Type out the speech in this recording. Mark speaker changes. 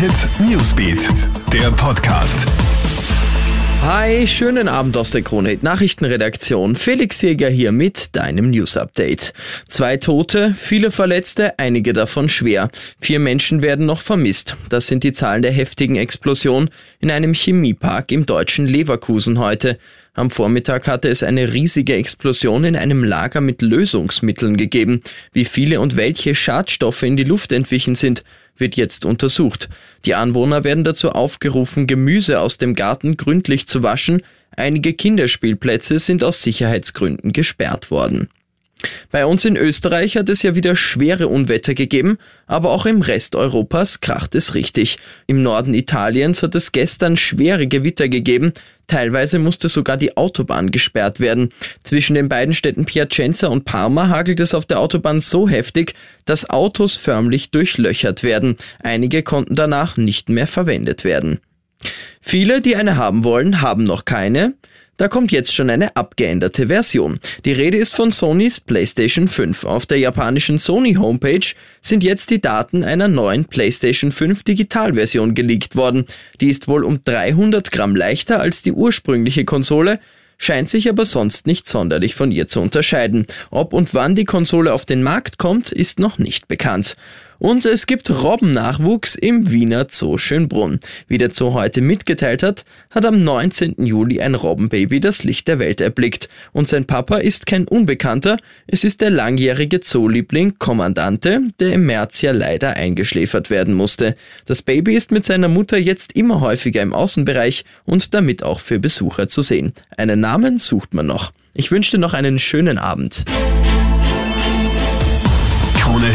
Speaker 1: Hit Newsbeat, der Podcast.
Speaker 2: Hi, schönen Abend aus der Krone Nachrichtenredaktion. Felix Jäger hier mit deinem News Update. Zwei Tote, viele Verletzte, einige davon schwer. Vier Menschen werden noch vermisst. Das sind die Zahlen der heftigen Explosion in einem Chemiepark im deutschen Leverkusen heute. Am Vormittag hatte es eine riesige Explosion in einem Lager mit Lösungsmitteln gegeben. Wie viele und welche Schadstoffe in die Luft entwichen sind, wird jetzt untersucht. Die Anwohner werden dazu aufgerufen, Gemüse aus dem Garten gründlich zu waschen. Einige Kinderspielplätze sind aus Sicherheitsgründen gesperrt worden. Bei uns in Österreich hat es ja wieder schwere Unwetter gegeben, aber auch im Rest Europas kracht es richtig. Im Norden Italiens hat es gestern schwere Gewitter gegeben, teilweise musste sogar die Autobahn gesperrt werden. Zwischen den beiden Städten Piacenza und Parma hagelt es auf der Autobahn so heftig, dass Autos förmlich durchlöchert werden. Einige konnten danach nicht mehr verwendet werden. Viele, die eine haben wollen, haben noch keine. Da kommt jetzt schon eine abgeänderte Version. Die Rede ist von Sonys PlayStation 5. Auf der japanischen Sony Homepage sind jetzt die Daten einer neuen PlayStation 5 Digitalversion geleakt worden. Die ist wohl um 300 Gramm leichter als die ursprüngliche Konsole, scheint sich aber sonst nicht sonderlich von ihr zu unterscheiden. Ob und wann die Konsole auf den Markt kommt, ist noch nicht bekannt. Und es gibt Robbennachwuchs im Wiener Zoo Schönbrunn. Wie der Zoo heute mitgeteilt hat, hat am 19. Juli ein Robbenbaby das Licht der Welt erblickt. Und sein Papa ist kein Unbekannter, es ist der langjährige Zooliebling Kommandante, der im März ja leider eingeschläfert werden musste. Das Baby ist mit seiner Mutter jetzt immer häufiger im Außenbereich und damit auch für Besucher zu sehen. Einen Namen sucht man noch. Ich wünsche dir noch einen schönen Abend.